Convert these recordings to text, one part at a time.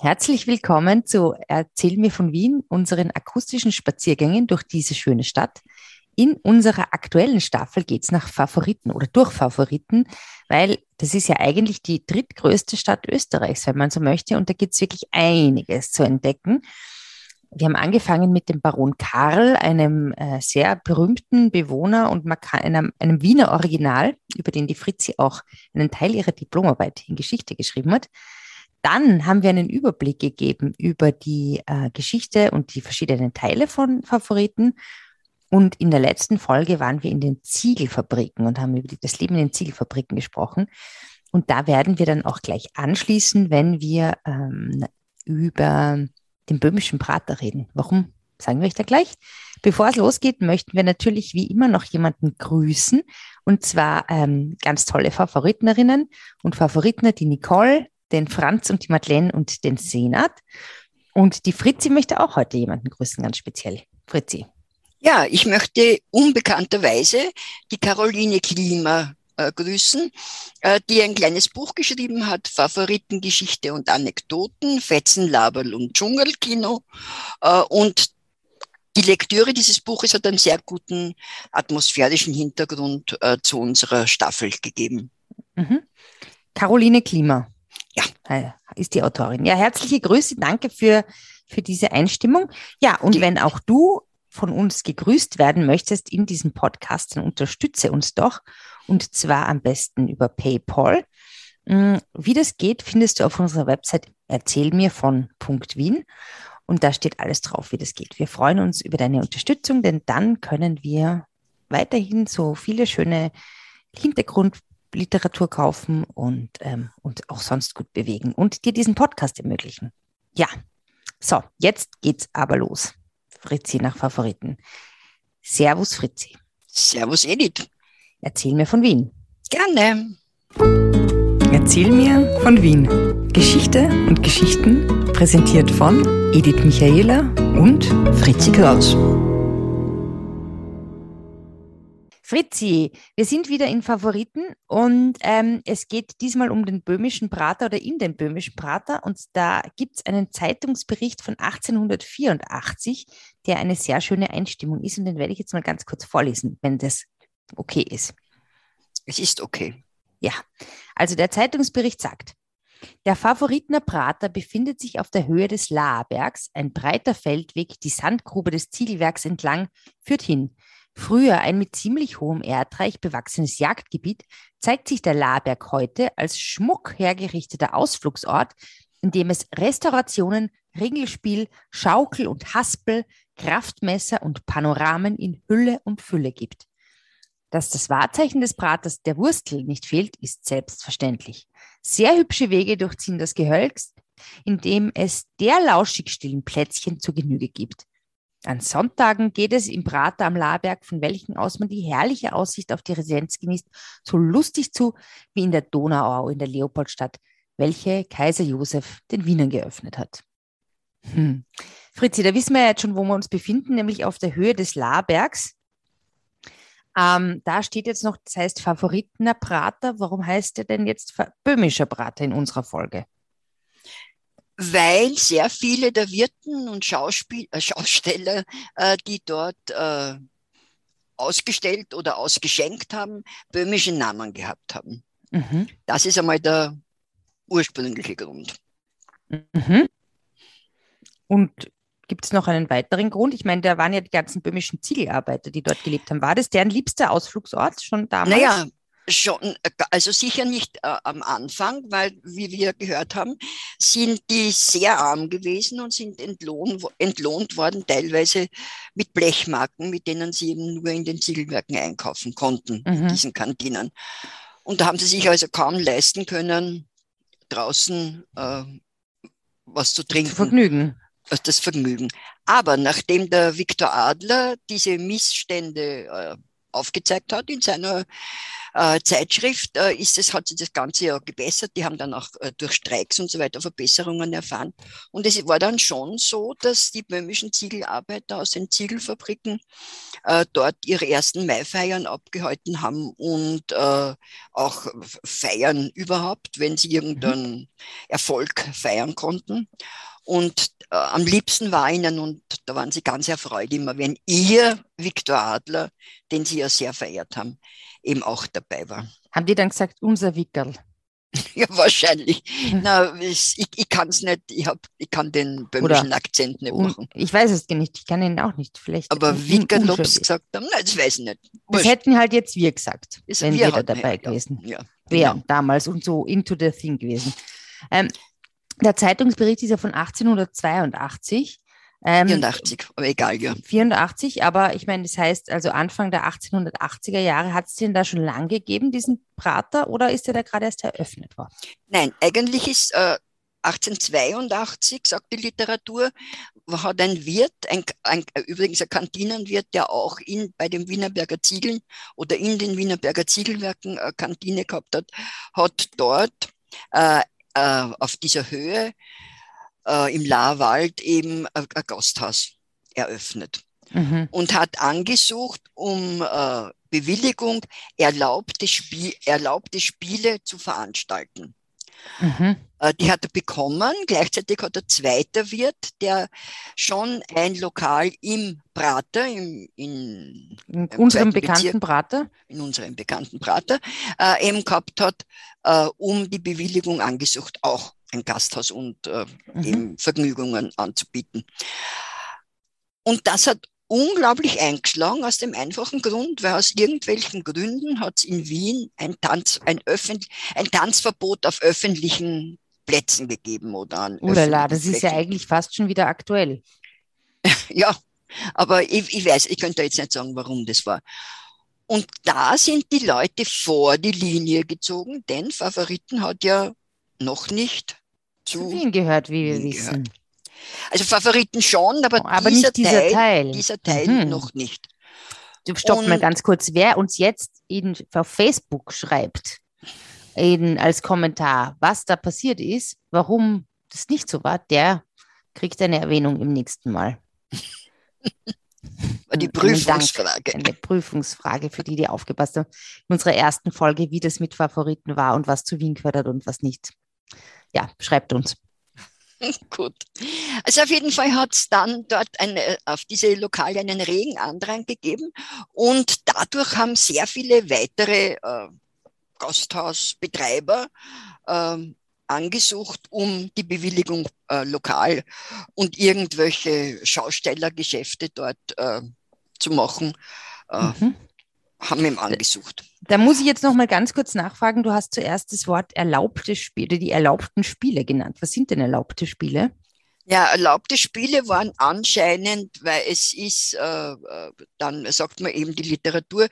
Herzlich willkommen zu Erzähl mir von Wien, unseren akustischen Spaziergängen durch diese schöne Stadt. In unserer aktuellen Staffel geht es nach Favoriten oder durch Favoriten, weil das ist ja eigentlich die drittgrößte Stadt Österreichs, wenn man so möchte. Und da gibt es wirklich einiges zu entdecken. Wir haben angefangen mit dem Baron Karl, einem äh, sehr berühmten Bewohner und einem, einem Wiener Original, über den die Fritzi auch einen Teil ihrer Diplomarbeit in Geschichte geschrieben hat. Dann haben wir einen Überblick gegeben über die äh, Geschichte und die verschiedenen Teile von Favoriten. Und in der letzten Folge waren wir in den Ziegelfabriken und haben über das Leben in den Ziegelfabriken gesprochen. Und da werden wir dann auch gleich anschließen, wenn wir ähm, über den böhmischen Prater reden. Warum? Sagen wir euch da gleich. Bevor es losgeht, möchten wir natürlich wie immer noch jemanden grüßen. Und zwar ähm, ganz tolle Favoritenerinnen und Favoriten, die Nicole, den Franz und die Madeleine und den Senat. Und die Fritzi möchte auch heute jemanden grüßen, ganz speziell. Fritzi. Ja, ich möchte unbekannterweise die Caroline Klima äh, grüßen, äh, die ein kleines Buch geschrieben hat, Favoritengeschichte und Anekdoten, Fetzen, Laberl und Dschungelkino. Äh, und die Lektüre dieses Buches hat einen sehr guten atmosphärischen Hintergrund äh, zu unserer Staffel gegeben. Mhm. Caroline Klima. Ja. Ist die Autorin. Ja, herzliche Grüße. Danke für, für diese Einstimmung. Ja, und die, wenn auch du von uns gegrüßt werden möchtest in diesem Podcast, dann unterstütze uns doch. Und zwar am besten über PayPal. Mm, wie das geht, findest du auf unserer Website erzähl mir von Wien. Und da steht alles drauf, wie das geht. Wir freuen uns über deine Unterstützung, denn dann können wir weiterhin so viele schöne Hintergrund Literatur kaufen und, ähm, und auch sonst gut bewegen und dir diesen Podcast ermöglichen. Ja, so, jetzt geht's aber los. Fritzi nach Favoriten. Servus Fritzi. Servus Edith. Erzähl mir von Wien. Gerne. Erzähl mir von Wien. Geschichte und Geschichten präsentiert von Edith Michaela und Fritzi Kraus. Fritzi, wir sind wieder in Favoriten und ähm, es geht diesmal um den böhmischen Prater oder in den böhmischen Prater und da gibt es einen Zeitungsbericht von 1884, der eine sehr schöne Einstimmung ist und den werde ich jetzt mal ganz kurz vorlesen, wenn das okay ist. Es ist okay. Ja, also der Zeitungsbericht sagt, der Favoritner Prater befindet sich auf der Höhe des Laarbergs. Ein breiter Feldweg, die Sandgrube des Ziegelwerks entlang, führt hin. Früher ein mit ziemlich hohem Erdreich bewachsenes Jagdgebiet, zeigt sich der Laberg heute als schmuck hergerichteter Ausflugsort, in dem es Restaurationen, Ringelspiel, Schaukel und Haspel, Kraftmesser und Panoramen in Hülle und Fülle gibt. Dass das Wahrzeichen des Braters der Wurstel nicht fehlt, ist selbstverständlich. Sehr hübsche Wege durchziehen das Gehölz, in dem es der lauschig stillen Plätzchen zur Genüge gibt. An Sonntagen geht es im Prater am Laberg, von welchen aus man die herrliche Aussicht auf die Residenz genießt, so lustig zu wie in der Donauau in der Leopoldstadt, welche Kaiser Josef den Wienern geöffnet hat. Hm. Fritzi, da wissen wir ja jetzt schon, wo wir uns befinden, nämlich auf der Höhe des Labergs. Ähm, da steht jetzt noch, das heißt Favoritener Prater. Warum heißt der denn jetzt böhmischer Prater in unserer Folge? Weil sehr viele der Wirten und Schauspiel äh, Schausteller, äh, die dort äh, ausgestellt oder ausgeschenkt haben, böhmische Namen gehabt haben. Mhm. Das ist einmal der ursprüngliche Grund. Mhm. Und gibt es noch einen weiteren Grund? Ich meine, da waren ja die ganzen böhmischen Ziegelarbeiter, die dort gelebt haben. War das deren liebster Ausflugsort schon damals? Naja, Schon, also sicher nicht äh, am Anfang, weil, wie wir gehört haben, sind die sehr arm gewesen und sind entlohnt, entlohnt worden, teilweise mit Blechmarken, mit denen sie eben nur in den Ziegelwerken einkaufen konnten, mhm. in diesen Kantinen. Und da haben sie sich also kaum leisten können, draußen äh, was zu trinken. Vergnügen. Das Vergnügen. Aber nachdem der Viktor Adler diese Missstände äh, aufgezeigt hat in seiner äh, Zeitschrift, äh, ist es, hat sich das Ganze ja gebessert. Die haben dann auch äh, durch Streiks und so weiter Verbesserungen erfahren. Und es war dann schon so, dass die böhmischen Ziegelarbeiter aus den Ziegelfabriken äh, dort ihre ersten Maifeiern abgehalten haben und äh, auch feiern überhaupt, wenn sie irgendeinen mhm. Erfolg feiern konnten. Und äh, am liebsten war ihnen, und da waren sie ganz erfreut immer, wenn ihr Viktor Adler, den sie ja sehr verehrt haben, eben auch dabei war. Haben die dann gesagt, unser Wickerl? Ja, wahrscheinlich. Na, ich ich kann es nicht, ich, hab, ich kann den böhmischen Oder Akzent nicht machen. Ich weiß es nicht, ich kann ihn auch nicht. Vielleicht Aber Wickerl gesagt haben, nein, das weiß ich nicht. Das hätten halt jetzt wir gesagt, ist wenn wir, wir da dabei ja, gewesen ja, wären genau. damals und so into the thing gewesen. Ähm, der Zeitungsbericht ist ja von 1882. Ähm, 84, aber egal, ja. 84, aber ich meine, das heißt, also Anfang der 1880er Jahre, hat es den da schon lang gegeben, diesen Prater, oder ist der da gerade erst eröffnet worden? Nein, eigentlich ist äh, 1882, sagt die Literatur, hat ein Wirt, ein, ein, übrigens ein Kantinenwirt, der auch in, bei den Wienerberger Ziegeln oder in den Wienerberger Ziegelwerken eine Kantine gehabt hat, hat dort äh, äh, auf dieser Höhe äh, im Lahrwald eben ein, ein Gasthaus eröffnet mhm. und hat angesucht um äh, Bewilligung, erlaubte, Spie erlaubte Spiele zu veranstalten. Mhm. Äh, die hat er bekommen. Gleichzeitig hat er zweiter Wirt, der schon ein Lokal im Prater, im, in, in unserem bekannten Bezirk, Prater, in unserem bekannten Prater, äh, eben gehabt hat, äh, um die Bewilligung angesucht, auch ein Gasthaus und äh, mhm. eben Vergnügungen anzubieten. Und das hat unglaublich eingeschlagen aus dem einfachen Grund, weil aus irgendwelchen Gründen hat es in Wien ein, Tanz, ein, Öffentlich ein Tanzverbot auf öffentlichen Plätzen gegeben oder an. Ulala, das ist ja eigentlich fast schon wieder aktuell. ja, aber ich, ich weiß, ich könnte jetzt nicht sagen, warum das war. Und da sind die Leute vor die Linie gezogen, denn Favoriten hat ja noch nicht zu, Wien gehört, wie wir wissen. Gehört. Also Favoriten schon, aber, aber dieser, dieser Teil, Teil, dieser Teil mhm. noch nicht. Stopp mal ganz kurz. Wer uns jetzt in, auf Facebook schreibt, in, als Kommentar, was da passiert ist, warum das nicht so war, der kriegt eine Erwähnung im nächsten Mal. Die Prüfungsfrage. Eine Prüfungsfrage, für die, die aufgepasst haben. In unserer ersten Folge, wie das mit Favoriten war und was zu Wien gehört hat und was nicht. Ja, schreibt uns. Gut. Also auf jeden Fall hat es dann dort eine, auf diese Lokale einen regen Andrang gegeben und dadurch haben sehr viele weitere äh, Gasthausbetreiber äh, angesucht, um die Bewilligung äh, lokal und irgendwelche Schaustellergeschäfte dort äh, zu machen, äh, mhm. haben ihm angesucht. Da muss ich jetzt noch mal ganz kurz nachfragen. Du hast zuerst das Wort erlaubte Spiele, die erlaubten Spiele genannt. Was sind denn erlaubte Spiele? Ja, erlaubte Spiele waren anscheinend, weil es ist, äh, äh dann sagt man eben die Literatur,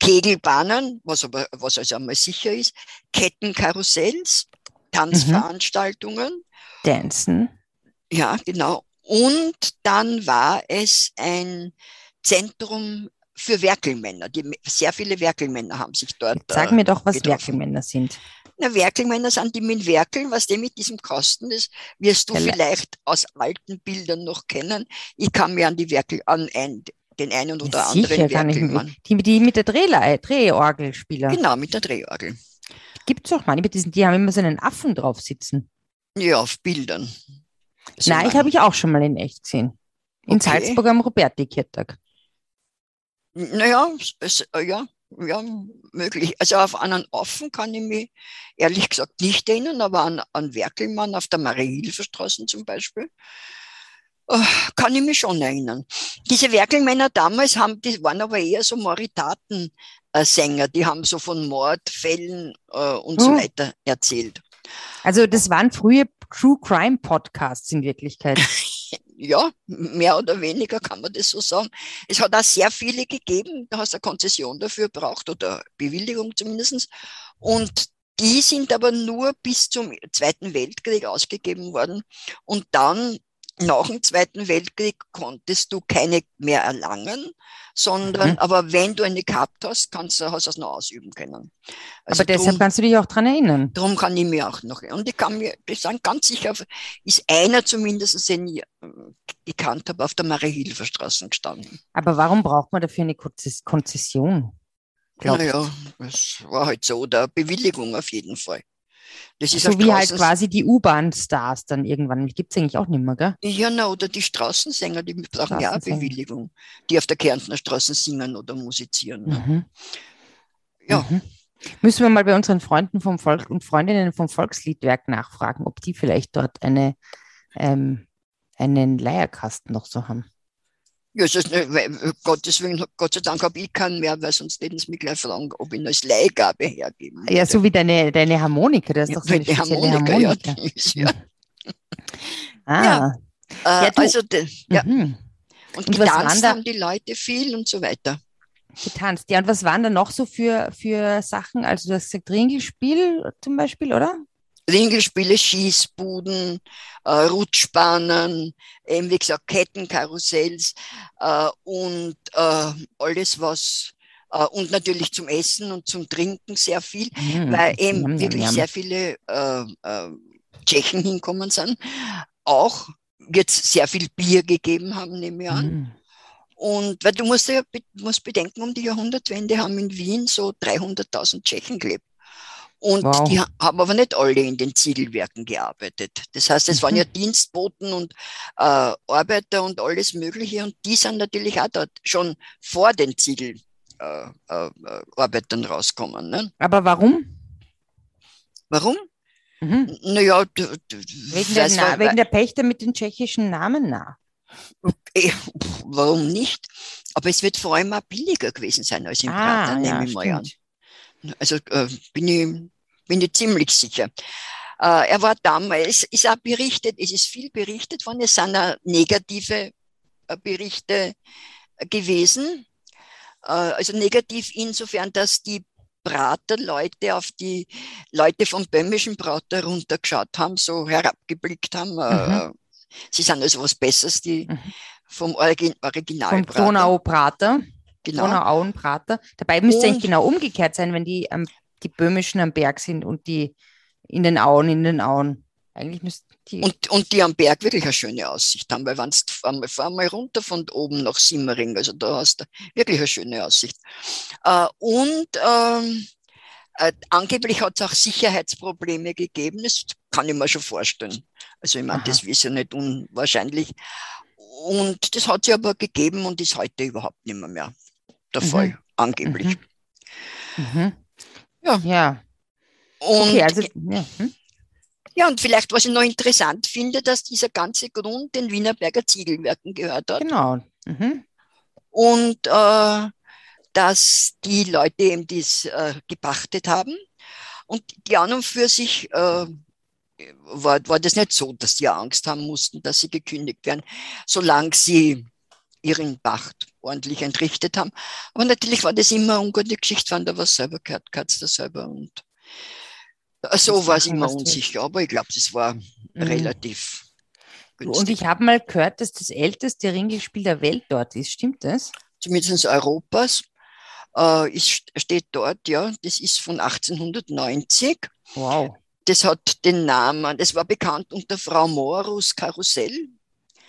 Kegelbahnen, was aber, was also einmal sicher ist, Kettenkarussells, Tanzveranstaltungen. Mhm. Dancen. Ja, genau. Und dann war es ein Zentrum für Werkelmänner. Die, sehr viele Werkelmänner haben sich dort. Sag mir doch, was getroffen. Werkelmänner sind. Na, Werkelmänner sind die mit Werkeln, was dem mit diesem Kasten ist, wirst du Vielleicht. vielleicht aus alten Bildern noch kennen. Ich kann mir an die Werkel, an ein, den einen oder ja, anderen Werkelmann. Die, die mit der Dreh Drehorgel spielen. Genau, mit der Drehorgel. Gibt es auch mal, die, die haben immer so einen Affen drauf sitzen. Ja, auf Bildern. So Nein, ich habe ich auch schon mal in echt gesehen. In okay. Salzburg am Roberti-Kirtag. Naja, es, äh, ja, ja, möglich. Also auf einen Affen kann ich mich ehrlich gesagt nicht erinnern, aber an, an Werkelmann auf der Marie-Hilfer-Straße zum Beispiel äh, kann ich mich schon erinnern. Diese Werkelmänner damals haben, die waren aber eher so Moritaten-Sänger, die haben so von Mordfällen äh, und oh. so weiter erzählt. Also das waren frühe True Crime Podcasts in Wirklichkeit. ja, mehr oder weniger kann man das so sagen. Es hat auch sehr viele gegeben, da hast du eine Konzession dafür braucht oder Bewilligung zumindest. Und die sind aber nur bis zum Zweiten Weltkrieg ausgegeben worden. Und dann nach dem Zweiten Weltkrieg konntest du keine mehr erlangen, sondern Mhm. aber wenn du eine gehabt hast, kannst du hast du es noch ausüben können. Also Aber deshalb drum, kannst du dich auch dran erinnern. drum kann ich mir auch noch. Und ich kann mir das sagen, ganz sicher, ist einer zumindest, den ich äh, gekannt habe, auf der Marie-Hilfer-Straße gestanden. Aber warum braucht man dafür eine Konzes- Konzession? Naja, das war halt so, oder Bewilligung auf jeden Fall. Das ist So wie halt quasi die U-Bahn-Stars dann irgendwann. Gibt es eigentlich auch nicht mehr, gell? Ja, na, oder die Straßensänger, die brauchen ja auch. Bewilligung, die auf der Kärntner Straße singen oder musizieren. Ne? Mhm. Ja. Mhm. Müssen wir mal bei unseren Freunden vom Volk und Freundinnen vom Volksliedwerk nachfragen, ob die vielleicht dort eine, ähm, einen Leierkasten noch so haben. Ja, ist weil, Gottes Willen, Gott sei Dank habe ich keinen mehr, weil sonst hätten sie mich gleich fragen, ob ich als Leihgabe hergeben Ja, so wie deine, deine Harmonika, das ist doch so eine die spezielle Harmonika, Harmonika. ja, ist, ja. Ah, Ja. Äh, Ja, also, ja, mhm. und, Und was waren getanzt da- haben die Leute viel und so weiter. getanzt. Ja, und was waren da noch so für, für Sachen? Also du hast gesagt Ringelspiel zum Beispiel, oder? Ringelspiele, Schießbuden, äh, Rutschbahnen, eben wie gesagt Kettenkarussells äh, und äh, alles was äh, und natürlich zum Essen und zum Trinken sehr viel, Mhm. weil eben yum, wirklich sehr viele äh, äh, Tschechen hinkommen sind. Auch wird es sehr viel Bier gegeben haben, nehme ich an. Mhm. Und weil du musst ja musst bedenken, um die Jahrhundertwende haben in Wien so 300.000 Tschechen gelebt. Und Wow. die ha- haben aber nicht alle in den Ziegelwerken gearbeitet. Das heißt, es waren Mhm. ja Dienstboten und äh, Arbeiter und alles Mögliche. Und die sind natürlich auch dort schon vor den Ziegelarbeitern äh, äh, Arbeitern rauskommen. Ne? Aber warum? Warum? Mhm. Naja, Wegen, der Na wegen der Pächter mit den tschechischen Namen na. Eh, pff, Warum nicht? Aber es wird vor allem auch billiger gewesen sein als im Prater, nehme Ah, ja, ich mal an. Also äh, bin, ich, bin ich ziemlich sicher. Äh, er war damals, ist auch berichtet, es ist viel berichtet worden, es sind auch negative äh, Berichte gewesen. Äh, also negativ insofern, dass die Praterleute auf die Leute vom böhmischen Prater runtergeschaut haben, so herabgeblickt haben. Äh, Sie sind also was Besseres, die Mhm. vom Origin Vom Originalprater. Donauprater, Genau. Donauauenprater. Dabei müsste eigentlich genau umgekehrt sein, wenn die, am- die Böhmischen am Berg sind und die in den Auen, in den Auen. Eigentlich müssten die. Und, und die am Berg wirklich eine schöne Aussicht haben, weil wenn du einmal, fahr mal runter von oben nach Simmering, also da hast du wirklich eine schöne Aussicht. Äh, und ähm, äh, angeblich hat es auch Sicherheitsprobleme gegeben, das kann ich mir schon vorstellen. Also ich meine, das ist ja nicht unwahrscheinlich. Und das hat sich aber gegeben und ist heute überhaupt nicht mehr, mehr der Mhm. Fall, angeblich. Mhm. Ja. Ja. Und Okay, also ja. hm? Ja, und vielleicht, was ich noch interessant finde, dass dieser ganze Grund den Wienerberger Ziegelwerken gehört hat genau. Mhm. und äh, dass die Leute eben das äh, gepachtet haben. Und die an und für sich äh, war, war das nicht so, dass die Angst haben mussten, dass sie gekündigt werden, solange sie ihren Pacht ordentlich entrichtet haben. Aber natürlich war das immer eine ungute Geschichte, wenn da was selber gehört, gehört da selber. Und äh, so war es immer du- unsicher, aber ich glaube, das war Mhm. relativ Und günstig. ich habe mal gehört, dass das älteste Ringelspiel der Welt dort ist. Stimmt das? Zumindest Europas. Äh, ist, steht dort, ja, das ist von 1890. Wow. Das hat den Namen, das war bekannt unter Frau Morus Karussell.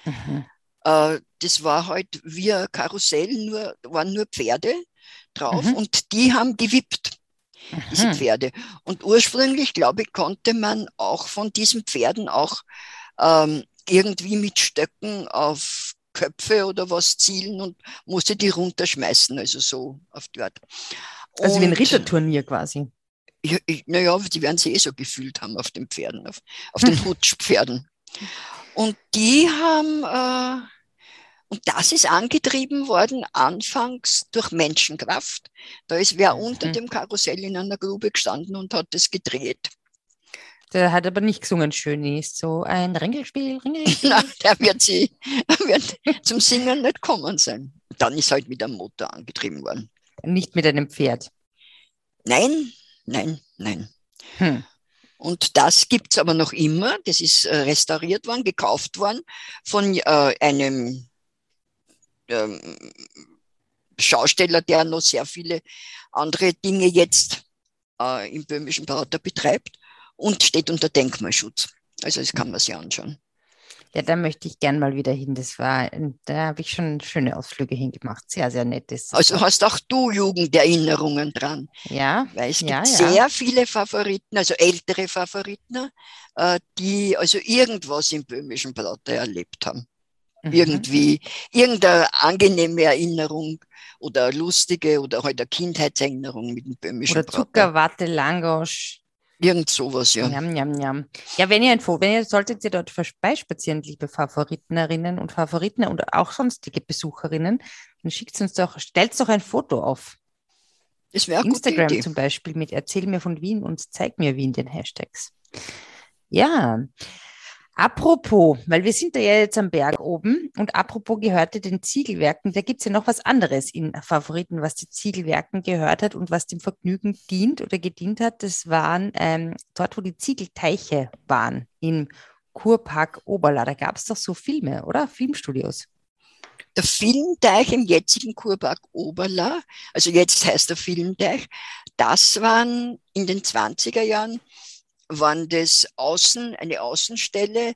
Mhm. Äh, das war halt wie ein Karussell, nur, waren nur Pferde drauf Mhm. und die haben gewippt, diese Mhm. Pferde. Und ursprünglich, glaube ich, konnte man auch von diesen Pferden auch ähm, irgendwie mit Stöcken auf Köpfe oder was zielen und musste die runterschmeißen, also so auf die Art. Also wie ein Ritterturnier quasi. naja, die werden sie eh so gefühlt haben auf den Pferden, auf, auf den Hutschpferden. Und die haben, äh, und das ist angetrieben worden anfangs durch Menschenkraft. Da ist wer unter Mhm. dem Karussell in einer Grube gestanden und hat es gedreht. Der hat aber nicht gesungen, schön ist so ein Ringelspiel, Ringelspiel. Na, der wird, sie, wird zum Singen nicht kommen sein. Dann ist halt mit einem Motor angetrieben worden. nicht mit einem Pferd. Nein, nein, nein. Hm. Und das gibt's aber noch immer. Das ist äh, restauriert worden, gekauft worden von äh, einem ähm, Schausteller, der noch sehr viele andere Dinge jetzt äh, im böhmischen Prater betreibt und steht unter Denkmalschutz. Also das kann man sich anschauen. Ja, da möchte ich gern mal wieder hin. Das war, da habe ich schon schöne Ausflüge hingemacht. Sehr, sehr nettes. Also hast auch du Jugenderinnerungen dran. Ja. Weil es gibt ja, sehr ja. viele Favoriten, also ältere Favoriten, äh, die also irgendwas im böhmischen Prater erlebt haben. Mhm. Irgendwie irgendeine angenehme Erinnerung oder lustige oder halt eine Kindheitserinnerung mit dem böhmischen Oder. Zuckerwatte, Langosch. Irgend sowas, ja. Jam, jam, jam. Ja, wenn ihr ein Foto, wenn ihr solltet ihr dort vorbeispazieren, liebe Favoritenerinnen und Favoriten und auch sonstige Besucherinnen, dann schickt uns doch, stellt doch ein Foto auf. Das wäre Instagram zum Beispiel mit Erzähl mir von Wien und Zeig mir Wien, den Hashtags. Ja, apropos, weil wir sind ja jetzt am Berg oben und apropos gehörte den Ziegelwerken, da gibt es ja noch was anderes in Favoriten, was den Ziegelwerken gehört hat und was dem Vergnügen dient oder gedient hat. Das waren ähm, dort, wo die Ziegelteiche waren, im Kurpark Oberla. Da gab es doch so Filme, oder? Filmstudios. Der Filmteich im jetzigen Kurpark Oberla, also jetzt heißt der Filmteich, das waren in den 20er Jahren, waren das Außen, eine Außenstelle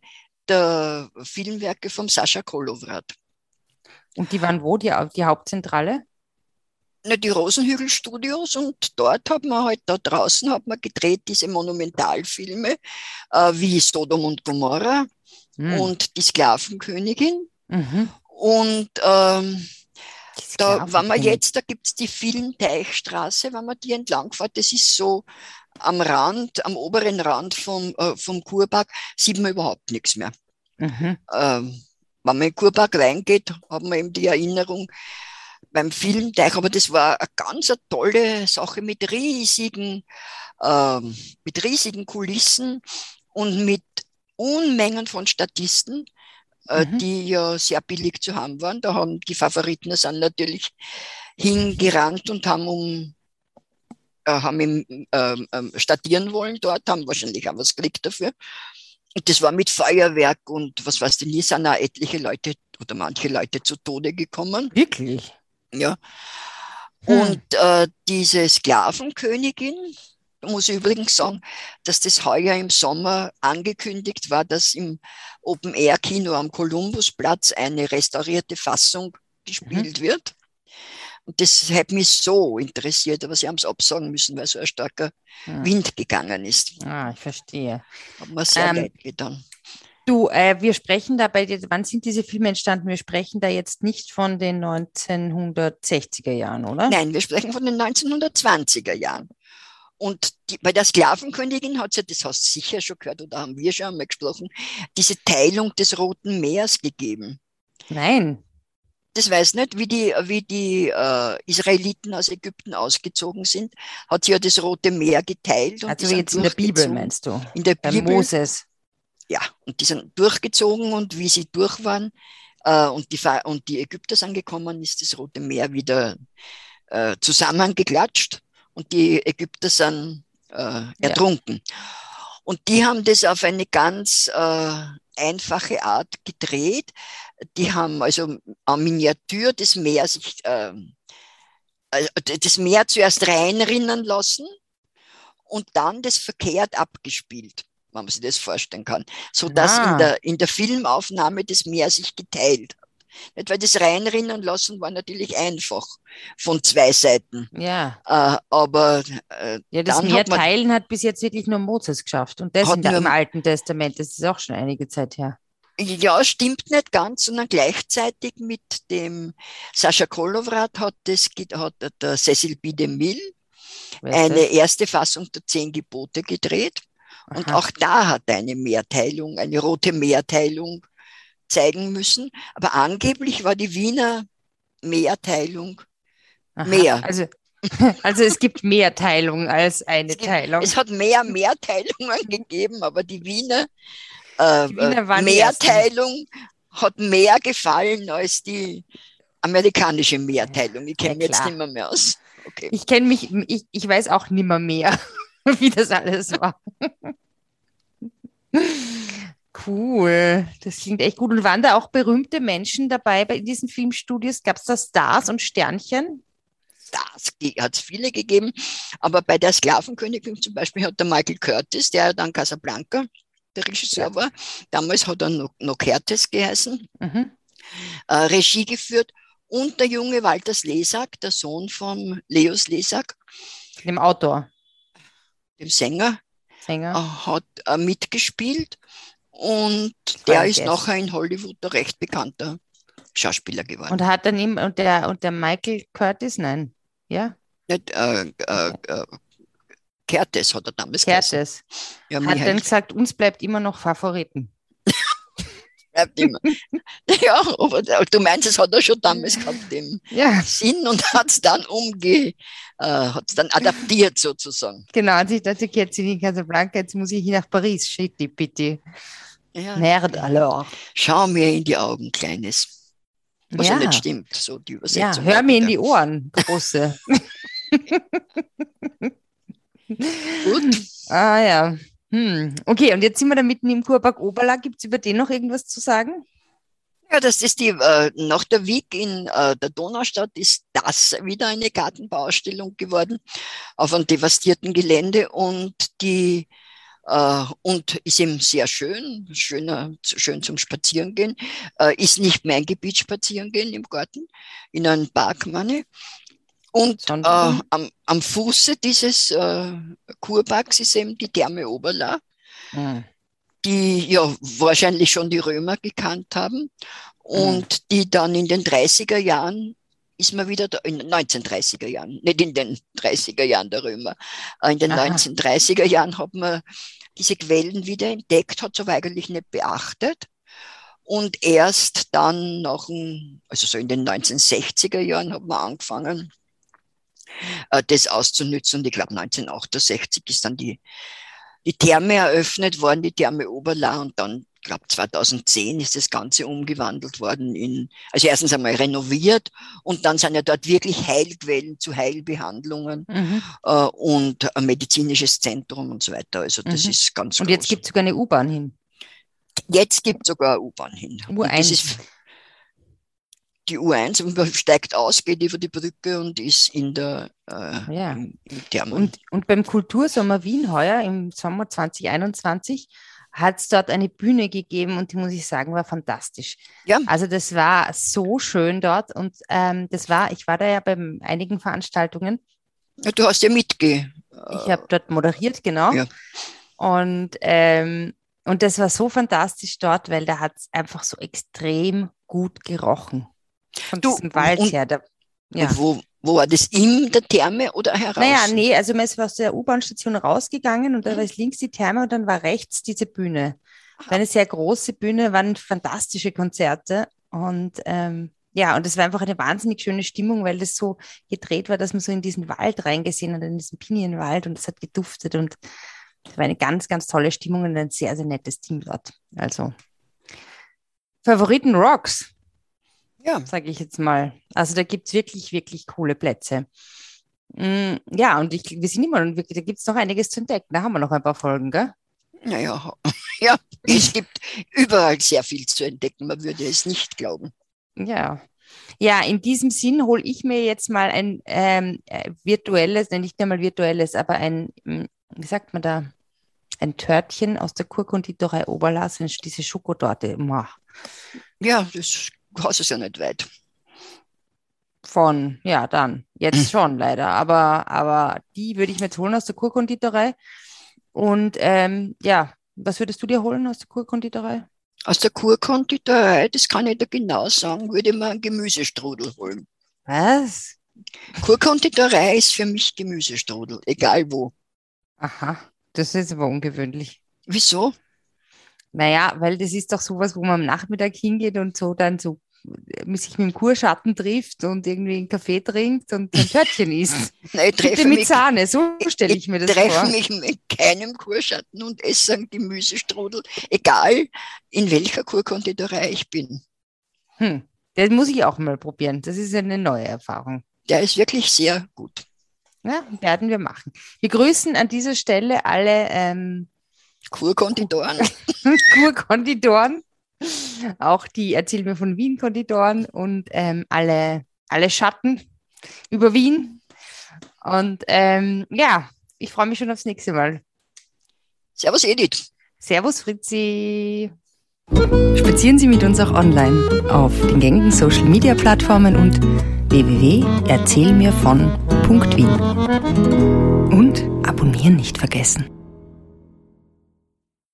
der Filmwerke vom Sascha Kolowrat. Und die waren wo, die, die Hauptzentrale? Na, die Rosenhügel-Studios und dort hat man halt, da draußen hat man gedreht diese Monumentalfilme äh, wie Sodom und Gomorra Hm. und die Sklavenkönigin. Mhm. Und ähm, da, wenn man jetzt, da gibt's die Filmteichstraße, wenn man die entlang fährt, das ist so am Rand, am oberen Rand vom, äh, vom Kurpark, sieht man überhaupt nichts mehr. Mhm. Ähm, wenn man in den Kurpark reingeht, hat man eben die Erinnerung beim Filmteich, aber das war eine ganz eine tolle Sache mit riesigen, ähm, mit riesigen Kulissen und mit Unmengen von Statisten, Mhm. die ja sehr billig zu haben waren. Da haben die Favoriten sind natürlich hingerannt und haben um äh, haben im, ähm, ähm, statieren wollen dort, haben wahrscheinlich auch was gekriegt dafür. Und das war mit Feuerwerk und was weiß ich, nie sind auch etliche Leute oder manche Leute zu Tode gekommen. Wirklich? Ja. Hm. Und äh, diese Sklavenkönigin, muss ich übrigens sagen, dass das heuer im Sommer angekündigt war, dass im Open-Air-Kino am Kolumbusplatz eine restaurierte Fassung gespielt wird. Und das hat mich so interessiert, aber sie haben es absagen müssen, weil so ein starker Hm. Wind gegangen ist. Ah, ich verstehe. Hat mir sehr Ähm, leid getan. Du, äh, wir sprechen da bei dir, wann sind diese Filme entstanden? Wir sprechen da jetzt nicht von den 1960er Jahren, oder? Nein, wir sprechen von den 1920er Jahren. Und die, bei der Sklavenkönigin hat ja, das hast du sicher schon gehört oder haben wir schon einmal gesprochen, diese Teilung des Roten Meers gegeben. Nein. Das weiß nicht, wie die, wie die äh, Israeliten aus Ägypten ausgezogen sind, hat sie ja das Rote Meer geteilt. Und Also jetzt in der Bibel meinst du? In der Bei Bibel. Moses. Ja, und die sind durchgezogen und wie sie durch waren äh, und, die, und die Ägypter sind gekommen, ist das Rote Meer wieder äh, zusammengeklatscht und die Ägypter sind äh, ertrunken. Und die haben das auf eine ganz äh, einfache Art gedreht. Die haben also am Miniatur das Meer sich äh, also das Meer zuerst reinrinnen lassen und dann das verkehrt abgespielt, wenn man sich das vorstellen kann, so dass Ah. in der in der Filmaufnahme das Meer sich geteilt. Nicht, weil das reinrinnen lassen war natürlich einfach von zwei Seiten, Ja. äh, aber äh, Ja, das Meer hat man- teilen hat bis jetzt wirklich nur Moses geschafft. Und das nur- im Alten Testament, das ist auch schon einige Zeit her. Ja, stimmt nicht ganz, sondern gleichzeitig mit dem Sascha Kolowrat hat, das, hat der Cecil B. DeMille eine das? erste Fassung der Zehn Gebote gedreht. Und Aha. auch da hat er eine Mehrteilung, eine rote Mehrteilung zeigen müssen. Aber angeblich war die Wiener Mehrteilung Aha. mehr. Also, also es gibt mehr Teilung als eine Es gibt- Teilung. Es hat mehr Mehrteilungen gegeben, aber die Wiener, äh, Die Wiener äh. Mehrteilung hat mehr gefallen als die amerikanische Mehrteilung. Ich kenne Ja, jetzt nicht mehr, mehr aus. Okay. Ich kenne mich, ich, ich weiß auch nimmer mehr, wie das alles war. Cool, das klingt echt gut. Und waren da auch berühmte Menschen dabei bei diesen Filmstudios? Gab es da Stars und Sternchen? Stars hat es viele gegeben, aber bei der Sklavenkönigin zum Beispiel hat der Michael Curtis, der dann Casablanca der Regisseur ja. war, damals hat er noch, noch Curtis geheißen, mhm. äh, Regie geführt und der junge Walter Slesak, der Sohn von Leos Lesak. Dem Autor. Dem Sänger. Sänger. Äh, hat äh, mitgespielt und der ist nachher in Hollywood ein recht bekannter Schauspieler geworden. Und hat dann ihm, und der, und der Michael Curtis, nein, ja? Nicht, äh, äh, äh, Curtis hat er damals Curtis. Ja, hat dann gesagt, uns bleibt immer noch Favoriten. Ja, du meinst, es hat er schon damals gehabt, den ja. Sinn und hat es dann umge, äh, hat dann adaptiert sozusagen. Genau, als ich dachte, jetzt in Casablanca, jetzt muss ich nach Paris, shit, bitte. Ja. Merde, alors. Schau mir in die Augen, Kleines. Was ja, ja nicht stimmt, so die Übersetzung. Ja, hör mir in die Ohren, Große. Gut. Ah ja. Hm. Okay, und jetzt sind wir da mitten im Kurpark Oberla. Gibt es über den noch irgendwas zu sagen? Ja, das ist die, äh, nach der Wieg in äh, der Donaustadt ist das wieder eine Gartenbauausstellung geworden auf einem devastierten Gelände und die Uh, und ist eben sehr schön, schöner, schön zum Spazierengehen. Uh, ist nicht mein Gebiet Spazierengehen im Garten, in einem Park, meine. Und äh, am, am, Fuße dieses äh, Kurparks ist eben die Therme Oberla, mhm. die ja wahrscheinlich schon die Römer gekannt haben und mhm. die dann in den 30er Jahren ist man wieder da, in 1930er Jahren, nicht in den 30er Jahren der Römer, äh, in den Aha. 1930er Jahren hat man diese Quellen wieder entdeckt, hat es aber eigentlich nicht beachtet. Und erst dann nach, also so in den 1960er Jahren hat man angefangen, äh, das auszunützen. Und ich glaube, 1968 ist dann die, die Therme eröffnet worden, die Therme Oberla. Und dann, ich glaube, 2010 ist das Ganze umgewandelt worden in, also erstens einmal renoviert und dann sind ja dort wirklich Heilquellen zu Heilbehandlungen mhm. äh, und ein medizinisches Zentrum und so weiter. Also das mhm. ist ganz Und jetzt gibt es sogar eine U-Bahn hin. Jetzt gibt es sogar eine U-Bahn hin. U1 die U1 und man steigt aus, geht über die Brücke und ist in der äh, ja. im, im und, und beim Kultursommer Wien heuer im Sommer 2021 hat es dort eine Bühne gegeben und die muss ich sagen, war fantastisch. Ja. Also das war so schön dort und ähm, das war, ich war da ja bei einigen Veranstaltungen. Ja, du hast ja mitge. Ich habe dort moderiert, genau. Ja. Und, ähm, und das war so fantastisch dort, weil da hat es einfach so extrem gut gerochen. Von du, diesem Wald und, her. Da, ja. wo, wo war das? In der Therme oder heraus? Naja, nee, also man ist aus der U-Bahn-Station rausgegangen und da war es links die Therme und dann war rechts diese Bühne. War eine sehr große Bühne, waren fantastische Konzerte und ähm, ja, und es war einfach eine wahnsinnig schöne Stimmung, weil das so gedreht war, dass man so in diesen Wald reingesehen hat, in diesen Pinienwald und es hat geduftet und es war eine ganz, ganz tolle Stimmung und ein sehr, sehr nettes Team dort. Also Favoriten Rocks. Ja. Sage ich jetzt mal. Also da gibt es wirklich, wirklich coole Plätze. Mm, ja, und ich, wir sind immer noch wirklich, da gibt es noch einiges zu entdecken. Da haben wir noch ein paar Folgen, gell? Naja, ja, es gibt überall sehr viel zu entdecken. Man würde es nicht glauben. Ja. Ja, in diesem Sinn hole ich mir jetzt mal ein ähm, äh, virtuelles, nicht einmal virtuelles, aber ein, mm, wie sagt man da, ein Törtchen aus der Kurkonditorei Oberlass, diese Schokotorte. Ja, das hast es ja nicht weit. Von, ja, dann. Jetzt schon leider. Aber, aber die würde ich mir jetzt holen aus der Kurkonditorei. Und ähm, ja, was würdest du dir holen aus der Kurkonditorei? Aus der Kurkonditorei, das kann ich dir genau sagen, würde ich mir einen Gemüsestrudel holen. Was? Kurkonditorei ist für mich Gemüsestrudel, egal wo. Aha, das ist aber ungewöhnlich. Wieso? Naja, weil das ist doch sowas, wo man am Nachmittag hingeht und so dann so sich mit dem Kurschatten trifft und irgendwie einen Kaffee trinkt und ein Törtchen isst. Nein, Bitte mit Sahne, so stelle ich, ich mir das vor. Ich treffe mich mit keinem Kurschatten und esse einen Gemüsestrudel, egal in welcher Kurkonditorei ich bin. Hm, das muss ich auch mal probieren. Das ist eine neue Erfahrung. Der ist wirklich sehr gut. Ja, werden wir machen. Wir grüßen an dieser Stelle alle ähm, Kurkonditoren. Kurkonditoren. Auch die Erzähl mir von Wien Konditoren und ähm, alle, alle Schatten über Wien. Und ähm, ja, ich freue mich schon aufs nächste Mal. Servus Edith. Servus Fritzi. Spazieren Sie mit uns auch online auf den gängigen Social Media Plattformen und www.erzählmirvon.wien. Und abonnieren nicht vergessen.